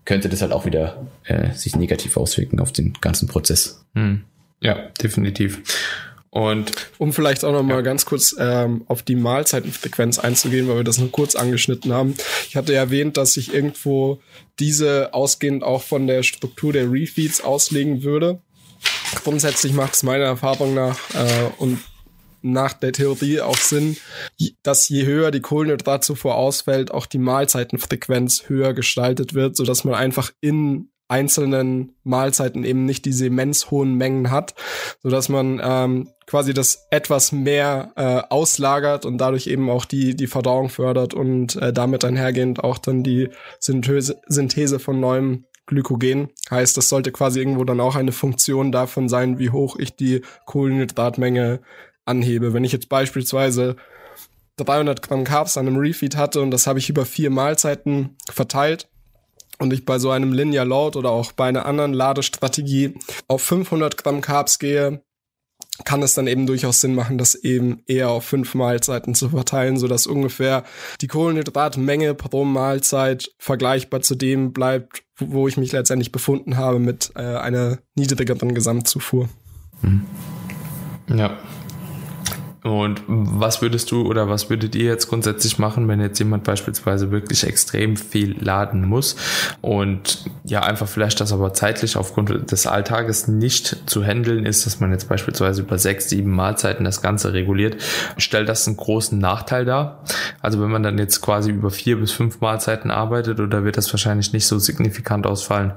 könnte das halt auch wieder äh, sich negativ auswirken auf den ganzen Prozess. Hm. Ja, definitiv. Und um vielleicht auch noch mal ja. ganz kurz ähm, auf die Mahlzeitenfrequenz einzugehen, weil wir das nur kurz angeschnitten haben. Ich hatte erwähnt, dass ich irgendwo diese ausgehend auch von der Struktur der Refeeds auslegen würde. Grundsätzlich macht es meiner Erfahrung nach äh, und nach der Theorie auch Sinn, dass je höher die Kohlenhydratzufuhr ausfällt, auch die Mahlzeitenfrequenz höher gestaltet wird, so dass man einfach in einzelnen Mahlzeiten eben nicht diese immens hohen Mengen hat, so dass man ähm, quasi das etwas mehr äh, auslagert und dadurch eben auch die die Verdauung fördert und äh, damit einhergehend auch dann die Synthese, Synthese von neuem Glykogen. Heißt, das sollte quasi irgendwo dann auch eine Funktion davon sein, wie hoch ich die Kohlenhydratmenge anhebe. Wenn ich jetzt beispielsweise 300 Gramm Carbs an einem Refeed hatte und das habe ich über vier Mahlzeiten verteilt, und ich bei so einem Linear Load oder auch bei einer anderen Ladestrategie auf 500 Gramm Carbs gehe, kann es dann eben durchaus Sinn machen, das eben eher auf fünf Mahlzeiten zu verteilen, so dass ungefähr die Kohlenhydratmenge pro Mahlzeit vergleichbar zu dem bleibt, wo ich mich letztendlich befunden habe mit äh, einer niedrigeren Gesamtzufuhr. Mhm. Ja, und was würdest du oder was würdet ihr jetzt grundsätzlich machen, wenn jetzt jemand beispielsweise wirklich extrem viel laden muss und ja einfach vielleicht das aber zeitlich aufgrund des Alltages nicht zu handeln ist, dass man jetzt beispielsweise über sechs, sieben Mahlzeiten das Ganze reguliert, stellt das einen großen Nachteil dar? Also wenn man dann jetzt quasi über vier bis fünf Mahlzeiten arbeitet oder wird das wahrscheinlich nicht so signifikant ausfallen?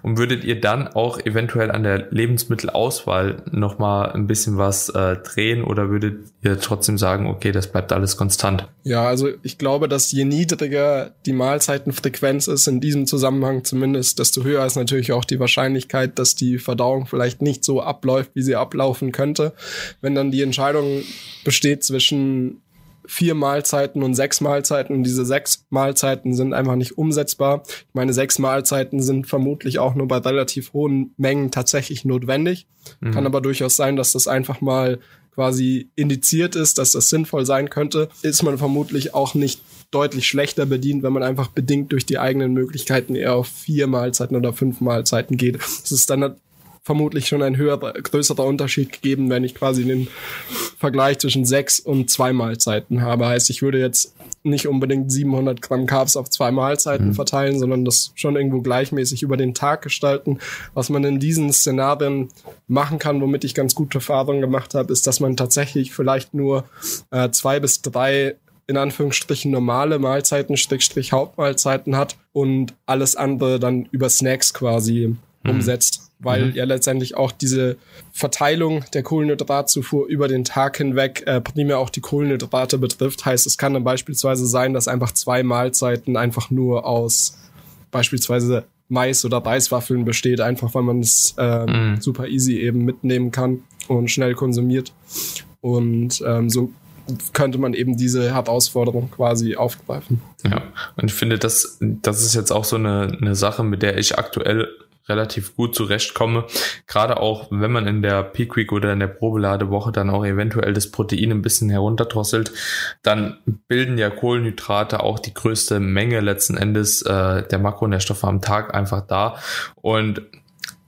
Und würdet ihr dann auch eventuell an der Lebensmittelauswahl nochmal ein bisschen was äh, drehen oder würdet ihr trotzdem sagen, okay, das bleibt alles konstant? Ja, also ich glaube, dass je niedriger die Mahlzeitenfrequenz ist, in diesem Zusammenhang zumindest, desto höher ist natürlich auch die Wahrscheinlichkeit, dass die Verdauung vielleicht nicht so abläuft, wie sie ablaufen könnte. Wenn dann die Entscheidung besteht zwischen vier Mahlzeiten und sechs Mahlzeiten. Und diese sechs Mahlzeiten sind einfach nicht umsetzbar. Ich meine, sechs Mahlzeiten sind vermutlich auch nur bei relativ hohen Mengen tatsächlich notwendig. Mhm. Kann aber durchaus sein, dass das einfach mal quasi indiziert ist, dass das sinnvoll sein könnte, ist man vermutlich auch nicht deutlich schlechter bedient, wenn man einfach bedingt durch die eigenen Möglichkeiten eher auf vier Mahlzeiten oder fünf Mahlzeiten geht. Das ist dann vermutlich schon ein höherer, größerer Unterschied gegeben, wenn ich quasi den Vergleich zwischen sechs und zwei Mahlzeiten habe. Heißt, ich würde jetzt nicht unbedingt 700 Gramm Carbs auf zwei Mahlzeiten mhm. verteilen, sondern das schon irgendwo gleichmäßig über den Tag gestalten. Was man in diesen Szenarien machen kann, womit ich ganz gute Erfahrungen gemacht habe, ist, dass man tatsächlich vielleicht nur äh, zwei bis drei in Anführungsstrichen normale Mahlzeiten, Strich, Hauptmahlzeiten hat und alles andere dann über Snacks quasi mhm. umsetzt weil mhm. ja letztendlich auch diese Verteilung der Kohlenhydratzufuhr über den Tag hinweg äh, primär auch die Kohlenhydrate betrifft. Heißt, es kann dann beispielsweise sein, dass einfach zwei Mahlzeiten einfach nur aus beispielsweise Mais oder Reiswaffeln besteht, einfach weil man es äh, mhm. super easy eben mitnehmen kann und schnell konsumiert. Und ähm, so könnte man eben diese Herausforderung quasi aufgreifen. Ja, und ich finde, das, das ist jetzt auch so eine, eine Sache, mit der ich aktuell relativ gut zurechtkomme. Gerade auch, wenn man in der Peak Week oder in der Probeladewoche dann auch eventuell das Protein ein bisschen herunterdrosselt, dann bilden ja Kohlenhydrate auch die größte Menge letzten Endes äh, der Makronährstoffe am Tag einfach da. Und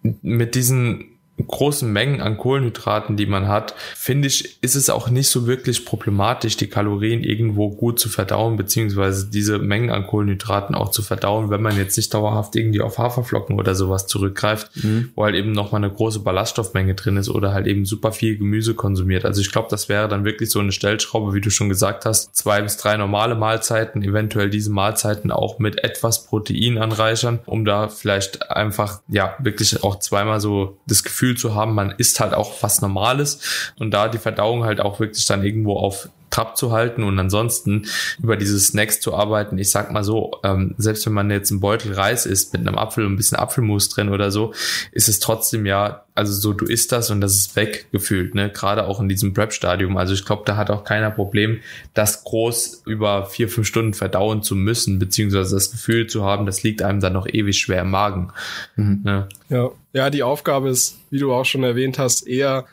mit diesen großen Mengen an Kohlenhydraten, die man hat, finde ich, ist es auch nicht so wirklich problematisch, die Kalorien irgendwo gut zu verdauen, beziehungsweise diese Mengen an Kohlenhydraten auch zu verdauen, wenn man jetzt nicht dauerhaft irgendwie auf Haferflocken oder sowas zurückgreift, mhm. wo halt eben nochmal eine große Ballaststoffmenge drin ist oder halt eben super viel Gemüse konsumiert. Also ich glaube, das wäre dann wirklich so eine Stellschraube, wie du schon gesagt hast, zwei bis drei normale Mahlzeiten, eventuell diese Mahlzeiten auch mit etwas Protein anreichern, um da vielleicht einfach, ja, wirklich auch zweimal so das Gefühl Gefühl zu haben, man isst halt auch was Normales. Und da die Verdauung halt auch wirklich dann irgendwo auf Trab zu halten und ansonsten über diese Snacks zu arbeiten. Ich sag mal so, ähm, selbst wenn man jetzt einen Beutel Reis isst mit einem Apfel und ein bisschen Apfelmus drin oder so, ist es trotzdem ja, also so du isst das und das ist weg gefühlt, ne? Gerade auch in diesem Prep-Stadium. Also ich glaube, da hat auch keiner Problem, das groß über vier, fünf Stunden verdauen zu müssen, beziehungsweise das Gefühl zu haben, das liegt einem dann noch ewig schwer im Magen. Mhm. Ne? Ja. ja, die Aufgabe ist, wie du auch schon erwähnt hast, eher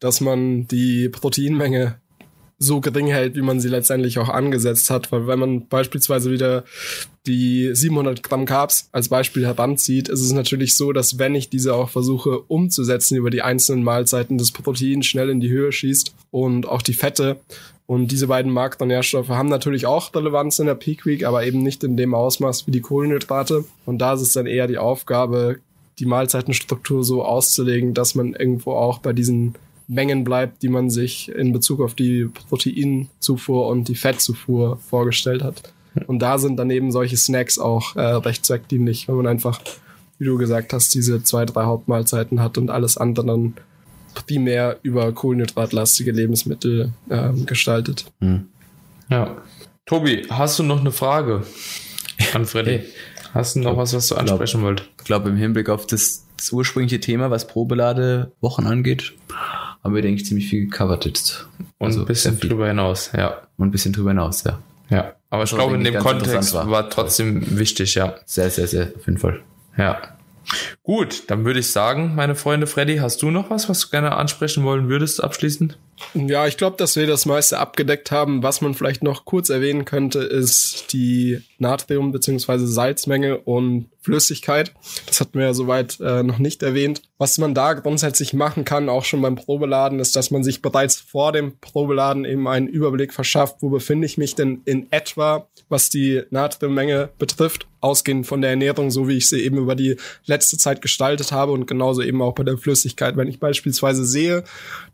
dass man die Proteinmenge so gering hält, wie man sie letztendlich auch angesetzt hat. Weil wenn man beispielsweise wieder die 700 Gramm Carbs als Beispiel heranzieht, ist es natürlich so, dass wenn ich diese auch versuche umzusetzen über die einzelnen Mahlzeiten, das Protein schnell in die Höhe schießt und auch die Fette. Und diese beiden Makronährstoffe haben natürlich auch Relevanz in der Peak Week, aber eben nicht in dem Ausmaß wie die Kohlenhydrate. Und da ist es dann eher die Aufgabe, die Mahlzeitenstruktur so auszulegen, dass man irgendwo auch bei diesen Mengen bleibt, die man sich in Bezug auf die Proteinzufuhr und die Fettzufuhr vorgestellt hat. Und da sind dann eben solche Snacks auch äh, recht zweckdienlich, wenn man einfach, wie du gesagt hast, diese zwei, drei Hauptmahlzeiten hat und alles andere dann primär über kohlenhydratlastige Lebensmittel äh, gestaltet. Hm. Ja. Tobi, hast du noch eine Frage an Freddy? Hey. Hast du noch was, was du ansprechen glaub, wollt? Ich glaube, im Hinblick auf das, das ursprüngliche Thema, was Probeladewochen angeht, haben wir, denke ich, ziemlich viel gecovert jetzt. Und also ein bisschen drüber hinaus, ja. Und ein bisschen drüber hinaus, ja. Ja, aber ich also, glaube, in dem Kontext war. war trotzdem wichtig, ja. Sehr, sehr, sehr, auf jeden Fall. Ja. Gut, dann würde ich sagen, meine Freunde, Freddy, hast du noch was, was du gerne ansprechen wollen würdest, abschließend? Ja, ich glaube, dass wir das meiste abgedeckt haben. Was man vielleicht noch kurz erwähnen könnte, ist die Natrium- bzw. Salzmenge und Flüssigkeit. Das hatten wir ja soweit äh, noch nicht erwähnt. Was man da grundsätzlich machen kann, auch schon beim Probeladen, ist, dass man sich bereits vor dem Probeladen eben einen Überblick verschafft, wo befinde ich mich denn in etwa, was die Natriummenge betrifft, ausgehend von der Ernährung, so wie ich sie eben über die letzte Zeit gestaltet habe und genauso eben auch bei der Flüssigkeit. Wenn ich beispielsweise sehe,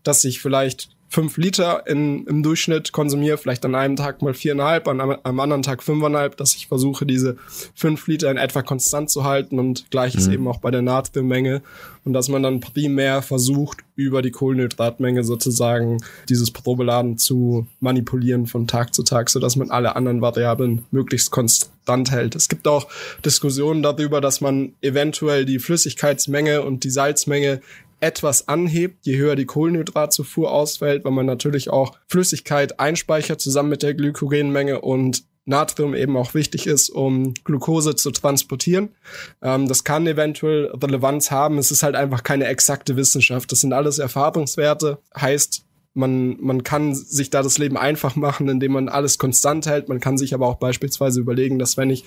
dass ich vielleicht fünf Liter in, im Durchschnitt konsumiere, vielleicht an einem Tag mal viereinhalb, an einem anderen Tag fünfeinhalb, dass ich versuche, diese fünf Liter in etwa konstant zu halten und gleiches mhm. eben auch bei der Natriummenge und dass man dann primär versucht, über die Kohlenhydratmenge sozusagen dieses Probeladen zu manipulieren von Tag zu Tag, so dass man alle anderen Variablen möglichst konstant hält. Es gibt auch Diskussionen darüber, dass man eventuell die Flüssigkeitsmenge und die Salzmenge etwas anhebt, je höher die Kohlenhydratzufuhr ausfällt, weil man natürlich auch Flüssigkeit einspeichert zusammen mit der Glykogenmenge und Natrium eben auch wichtig ist, um Glucose zu transportieren. Ähm, das kann eventuell Relevanz haben. Es ist halt einfach keine exakte Wissenschaft. Das sind alles Erfahrungswerte. Heißt, man, man kann sich da das Leben einfach machen, indem man alles konstant hält. Man kann sich aber auch beispielsweise überlegen, dass wenn ich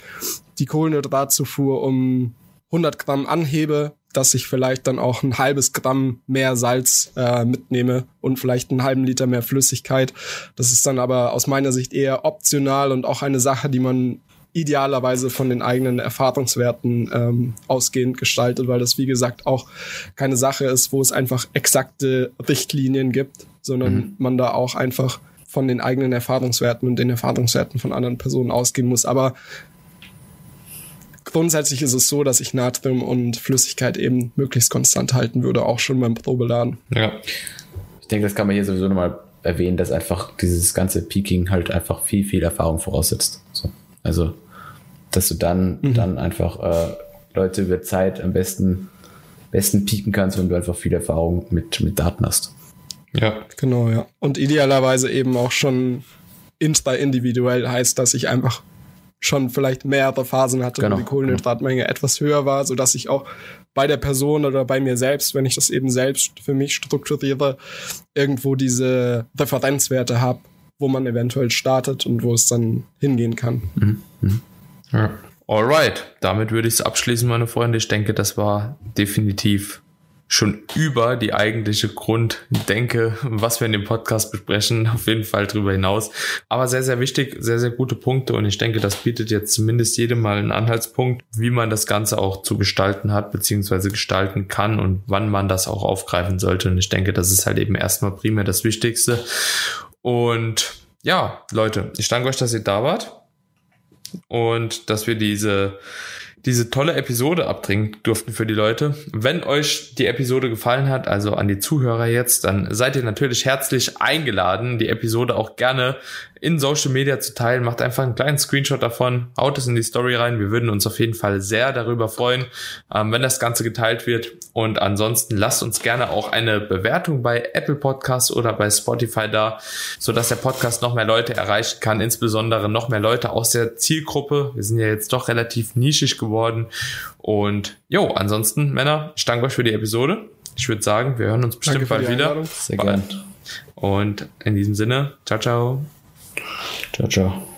die Kohlenhydratzufuhr um 100 Gramm anhebe, dass ich vielleicht dann auch ein halbes Gramm mehr Salz äh, mitnehme und vielleicht einen halben Liter mehr Flüssigkeit. Das ist dann aber aus meiner Sicht eher optional und auch eine Sache, die man idealerweise von den eigenen Erfahrungswerten ähm, ausgehend gestaltet, weil das wie gesagt auch keine Sache ist, wo es einfach exakte Richtlinien gibt, sondern mhm. man da auch einfach von den eigenen Erfahrungswerten und den Erfahrungswerten von anderen Personen ausgehen muss. Aber grundsätzlich ist es so, dass ich Natrium und Flüssigkeit eben möglichst konstant halten würde, auch schon beim Probeladen. Ja. Ich denke, das kann man hier sowieso nochmal erwähnen, dass einfach dieses ganze Peaking halt einfach viel, viel Erfahrung voraussetzt. So. Also, dass du dann, mhm. dann einfach äh, Leute über Zeit am besten, besten pieken kannst, wenn du einfach viel Erfahrung mit, mit Daten hast. Ja. Genau, ja. Und idealerweise eben auch schon intra-individuell heißt, dass ich einfach schon vielleicht mehrere Phasen hatte, genau. wo die Kohlenhydratmenge etwas höher war, so dass ich auch bei der Person oder bei mir selbst, wenn ich das eben selbst für mich strukturiere, irgendwo diese Referenzwerte habe, wo man eventuell startet und wo es dann hingehen kann. Mhm. Mhm. Ja. Alright, damit würde ich es abschließen, meine Freunde. Ich denke, das war definitiv schon über die eigentliche Grunddenke, was wir in dem Podcast besprechen, auf jeden Fall drüber hinaus. Aber sehr, sehr wichtig, sehr, sehr gute Punkte und ich denke, das bietet jetzt zumindest jedem mal einen Anhaltspunkt, wie man das Ganze auch zu gestalten hat, beziehungsweise gestalten kann und wann man das auch aufgreifen sollte. Und ich denke, das ist halt eben erstmal primär das Wichtigste. Und ja, Leute, ich danke euch, dass ihr da wart und dass wir diese diese tolle Episode abdringen durften für die Leute. Wenn euch die Episode gefallen hat, also an die Zuhörer jetzt, dann seid ihr natürlich herzlich eingeladen, die Episode auch gerne in Social Media zu teilen. Macht einfach einen kleinen Screenshot davon, haut es in die Story rein. Wir würden uns auf jeden Fall sehr darüber freuen, ähm, wenn das Ganze geteilt wird. Und ansonsten lasst uns gerne auch eine Bewertung bei Apple Podcasts oder bei Spotify da, sodass der Podcast noch mehr Leute erreichen kann, insbesondere noch mehr Leute aus der Zielgruppe. Wir sind ja jetzt doch relativ nischig geworden. Und jo, ansonsten, Männer, ich danke euch für die Episode. Ich würde sagen, wir hören uns bestimmt bald wieder. Sehr gerne. Und in diesem Sinne, ciao, ciao. Ciao, ciao.